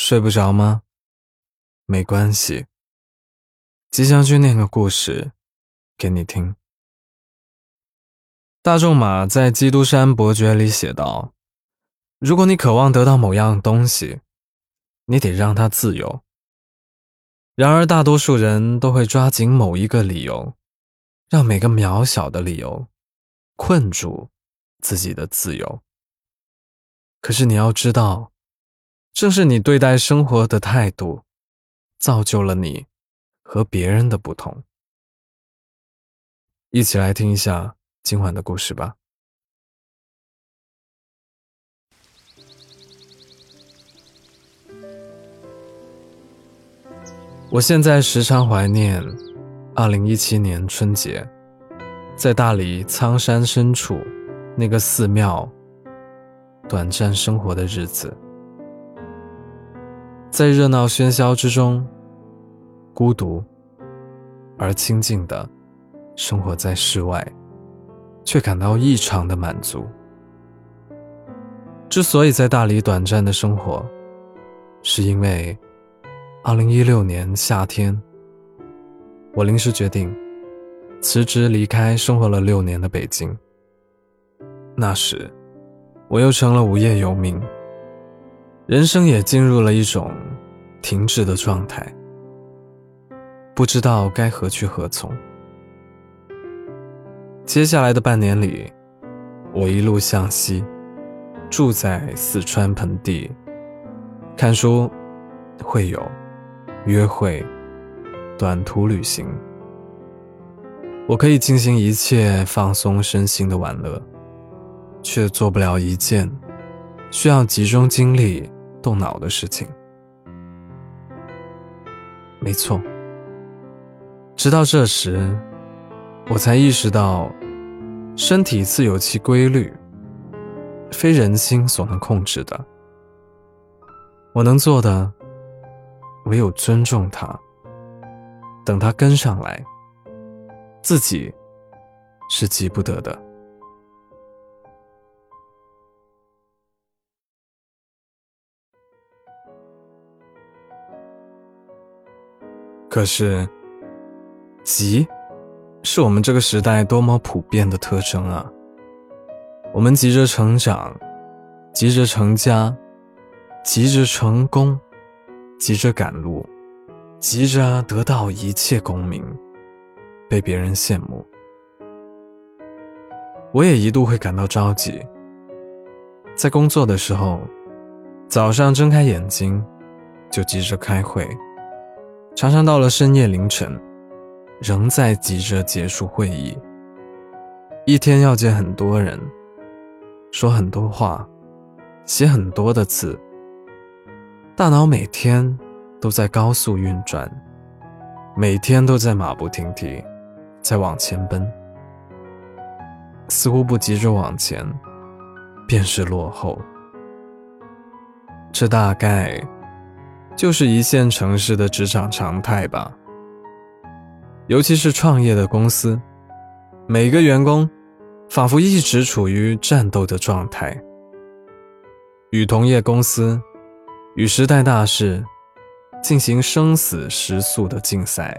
睡不着吗？没关系，吉祥君念个故事给你听。大仲马在《基督山伯爵》里写道：“如果你渴望得到某样东西，你得让它自由。然而，大多数人都会抓紧某一个理由，让每个渺小的理由困住自己的自由。可是，你要知道。”正是你对待生活的态度，造就了你和别人的不同。一起来听一下今晚的故事吧。我现在时常怀念二零一七年春节，在大理苍山深处那个寺庙短暂生活的日子。在热闹喧嚣之中，孤独而清静的生活在室外，却感到异常的满足。之所以在大理短暂的生活，是因为2016年夏天，我临时决定辞职离开生活了六年的北京。那时，我又成了无业游民。人生也进入了一种停滞的状态，不知道该何去何从。接下来的半年里，我一路向西，住在四川盆地，看书、会友、约会、短途旅行。我可以进行一切放松身心的玩乐，却做不了一件需要集中精力。动脑的事情，没错。直到这时，我才意识到，身体自有其规律，非人心所能控制的。我能做的，唯有尊重它，等它跟上来，自己是急不得的。可是，急，是我们这个时代多么普遍的特征啊！我们急着成长，急着成家，急着成功，急着赶路，急着得到一切功名，被别人羡慕。我也一度会感到着急，在工作的时候，早上睁开眼睛，就急着开会。常常到了深夜凌晨，仍在急着结束会议。一天要见很多人，说很多话，写很多的字。大脑每天都在高速运转，每天都在马不停蹄，在往前奔。似乎不急着往前，便是落后。这大概。就是一线城市的职场常态吧，尤其是创业的公司，每个员工仿佛一直处于战斗的状态，与同业公司、与时代大势进行生死时速的竞赛，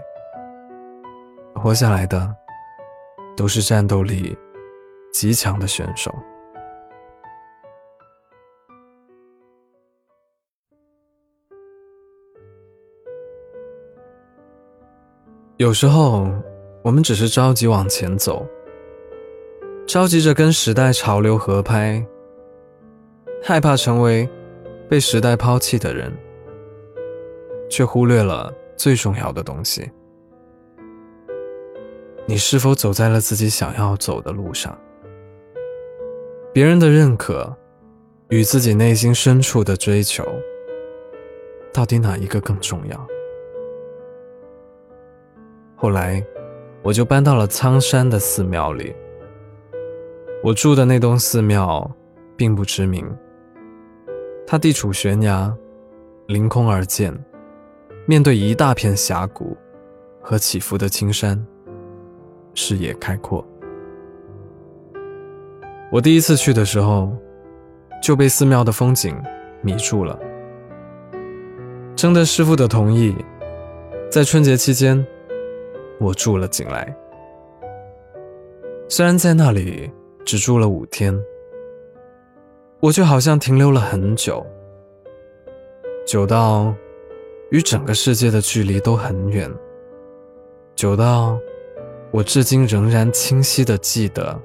活下来的都是战斗力极强的选手。有时候，我们只是着急往前走，着急着跟时代潮流合拍，害怕成为被时代抛弃的人，却忽略了最重要的东西：你是否走在了自己想要走的路上？别人的认可与自己内心深处的追求，到底哪一个更重要？后来，我就搬到了苍山的寺庙里。我住的那栋寺庙并不知名，它地处悬崖，凌空而建，面对一大片峡谷和起伏的青山，视野开阔。我第一次去的时候，就被寺庙的风景迷住了。征得师傅的同意，在春节期间，我住了进来。虽然在那里只住了五天，我却好像停留了很久，久到与整个世界的距离都很远，久到我至今仍然清晰的记得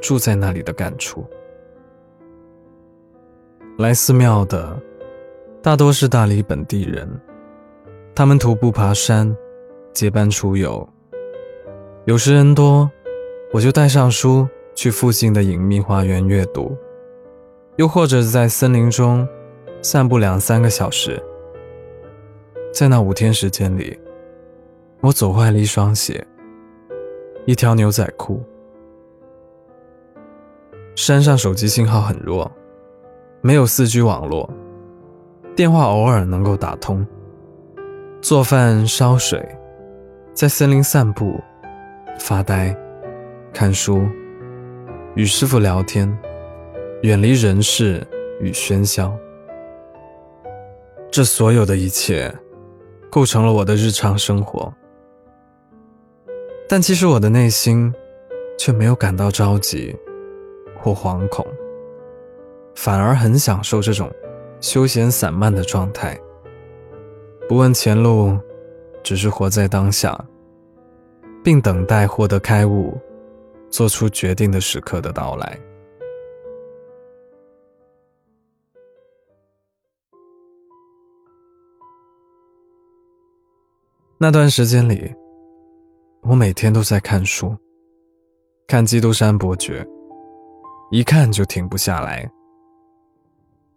住在那里的感触。来寺庙的。大多是大理本地人，他们徒步爬山，结伴出游。有时人多，我就带上书去附近的隐秘花园阅读，又或者在森林中散步两三个小时。在那五天时间里，我走坏了一双鞋，一条牛仔裤。山上手机信号很弱，没有四 G 网络。电话偶尔能够打通。做饭、烧水，在森林散步、发呆、看书，与师傅聊天，远离人世与喧嚣。这所有的一切，构成了我的日常生活。但其实我的内心，却没有感到着急或惶恐，反而很享受这种。休闲散漫的状态，不问前路，只是活在当下，并等待获得开悟、做出决定的时刻的到来。那段时间里，我每天都在看书，看《基督山伯爵》，一看就停不下来。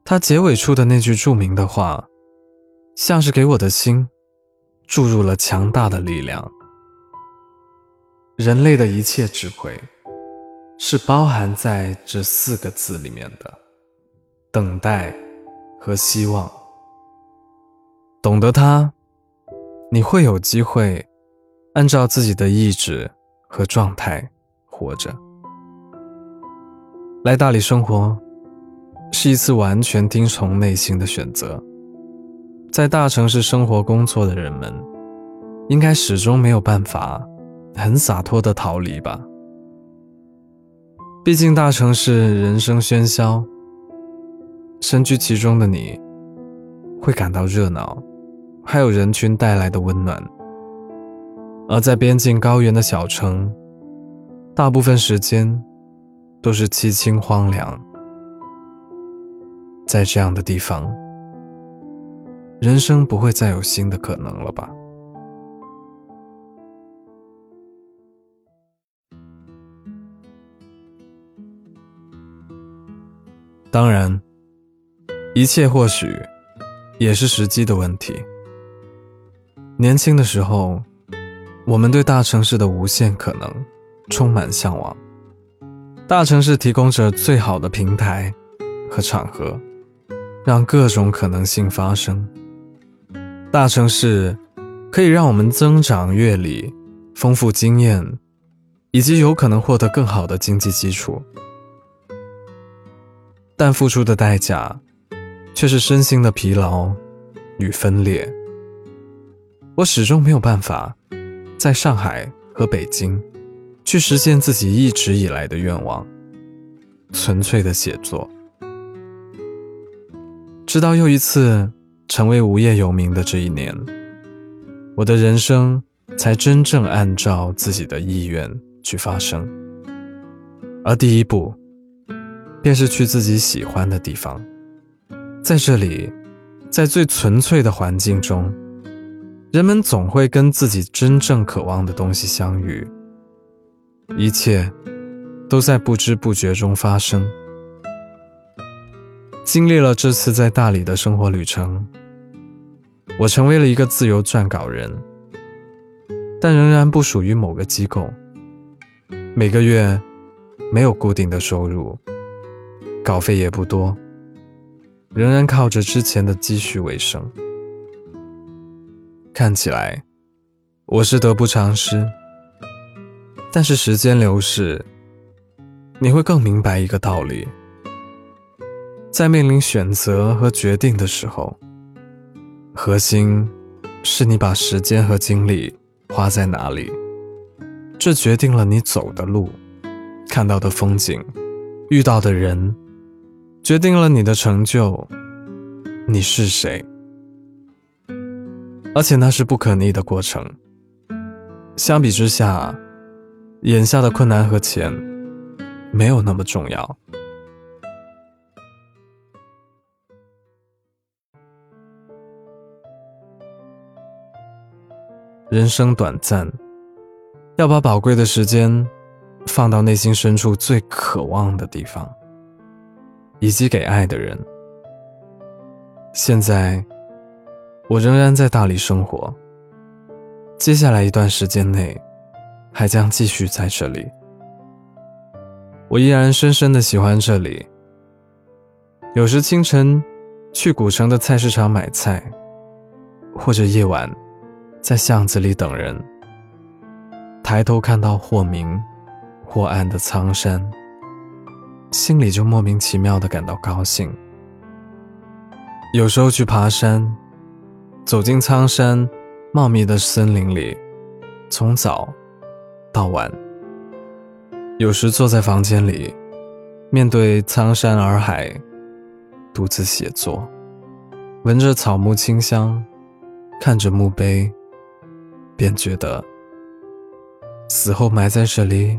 他结尾处的那句著名的话，像是给我的心注入了强大的力量。人类的一切智慧，是包含在这四个字里面的：等待和希望。懂得它，你会有机会按照自己的意志和状态活着。来大理生活。是一次完全听从内心的选择。在大城市生活工作的人们，应该始终没有办法很洒脱的逃离吧？毕竟大城市人声喧嚣，身居其中的你，会感到热闹，还有人群带来的温暖；而在边境高原的小城，大部分时间都是凄清荒凉。在这样的地方，人生不会再有新的可能了吧？当然，一切或许也是时机的问题。年轻的时候，我们对大城市的无限可能充满向往，大城市提供着最好的平台和场合。让各种可能性发生。大城市可以让我们增长阅历、丰富经验，以及有可能获得更好的经济基础，但付出的代价却是身心的疲劳与分裂。我始终没有办法在上海和北京去实现自己一直以来的愿望——纯粹的写作。直到又一次成为无业游民的这一年，我的人生才真正按照自己的意愿去发生。而第一步，便是去自己喜欢的地方，在这里，在最纯粹的环境中，人们总会跟自己真正渴望的东西相遇，一切都在不知不觉中发生。经历了这次在大理的生活旅程，我成为了一个自由撰稿人，但仍然不属于某个机构。每个月没有固定的收入，稿费也不多，仍然靠着之前的积蓄为生。看起来我是得不偿失，但是时间流逝，你会更明白一个道理。在面临选择和决定的时候，核心是你把时间和精力花在哪里，这决定了你走的路、看到的风景、遇到的人，决定了你的成就，你是谁。而且那是不可逆的过程。相比之下，眼下的困难和钱没有那么重要。人生短暂，要把宝贵的时间放到内心深处最渴望的地方，以及给爱的人。现在。我仍然在大理生活，接下来一段时间内，还将继续在这里。我依然深深的喜欢这里。有时清晨去古城的菜市场买菜，或者夜晚在巷子里等人，抬头看到或明或暗的苍山，心里就莫名其妙的感到高兴。有时候去爬山。走进苍山茂密的森林里，从早到晚。有时坐在房间里，面对苍山洱海，独自写作，闻着草木清香，看着墓碑，便觉得死后埋在这里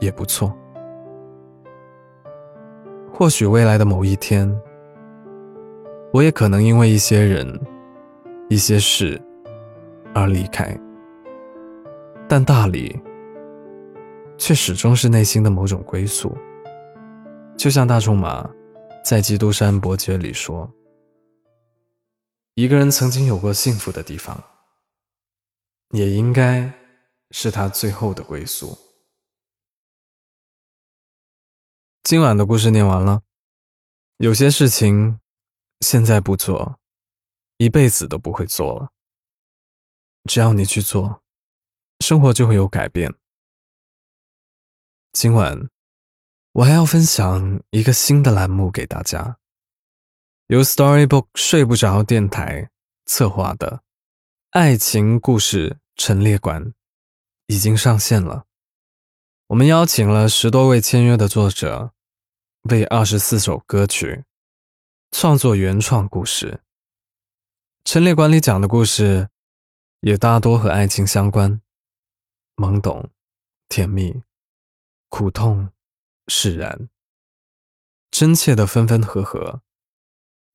也不错。或许未来的某一天，我也可能因为一些人。一些事而离开，但大理却始终是内心的某种归宿。就像大仲马在《基督山伯爵》里说：“一个人曾经有过幸福的地方，也应该是他最后的归宿。”今晚的故事念完了，有些事情现在不做。一辈子都不会做了。只要你去做，生活就会有改变。今晚我还要分享一个新的栏目给大家，由 Storybook 睡不着电台策划的爱情故事陈列馆已经上线了。我们邀请了十多位签约的作者，为二十四首歌曲创作原创故事。陈列馆里讲的故事，也大多和爱情相关，懵懂、甜蜜、苦痛、释然、真切的分分合合、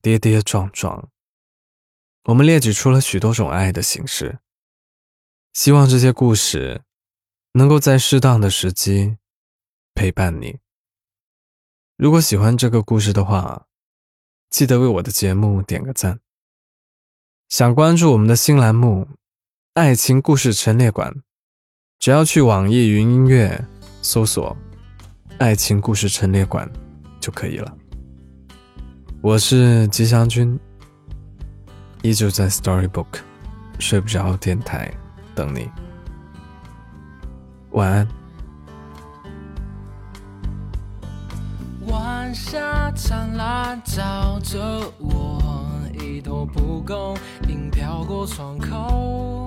跌跌撞撞。我们列举出了许多种爱的形式，希望这些故事能够在适当的时机陪伴你。如果喜欢这个故事的话，记得为我的节目点个赞。想关注我们的新栏目《爱情故事陈列馆》，只要去网易云音乐搜索“爱情故事陈列馆”就可以了。我是吉祥君，依旧在 Storybook 睡不着电台等你。晚安。晚霞灿烂，照着我。一头蒲公英飘过窗口，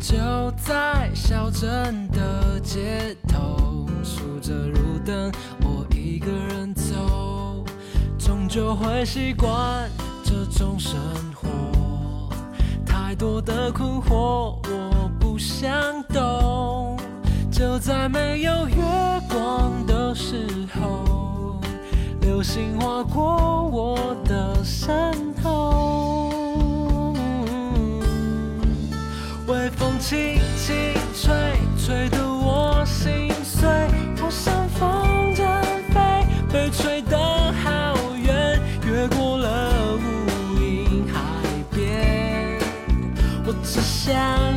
就在小镇的街头，数着路灯，我一个人走，终究会习惯这种生活。多的困惑，我不想懂。就在没有月光的时候，流星划过想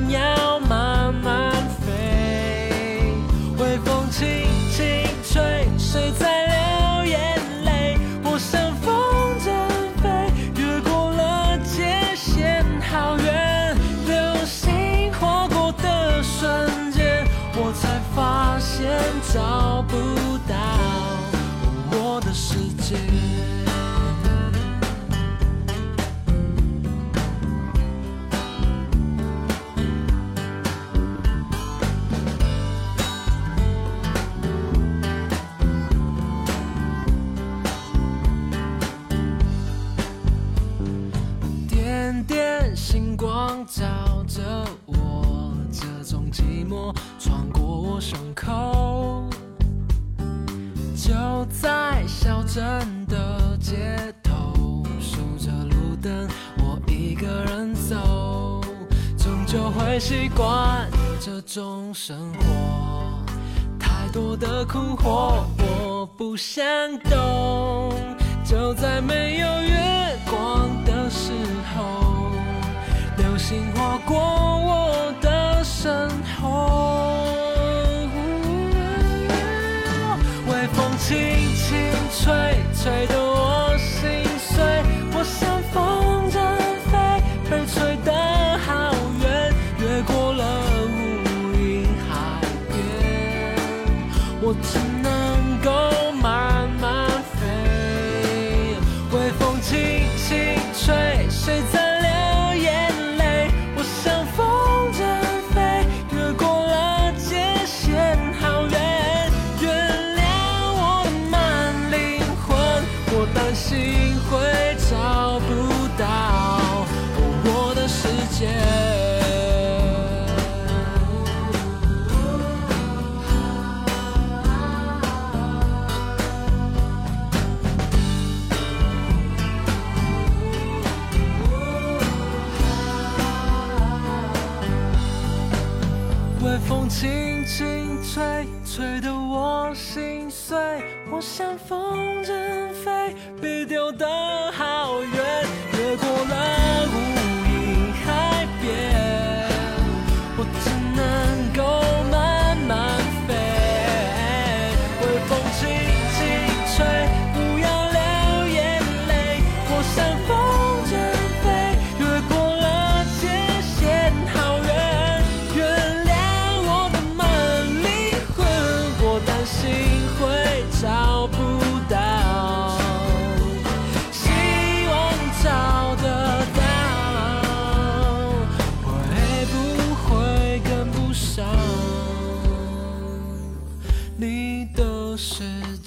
光照着我，这种寂寞穿过我胸口。就在小镇的街头，数着路灯，我一个人走，终究会习惯这种生活。太多的困惑，我不想懂。就在没有月光的时候，流星划过我的身后，微风轻轻吹，吹动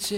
些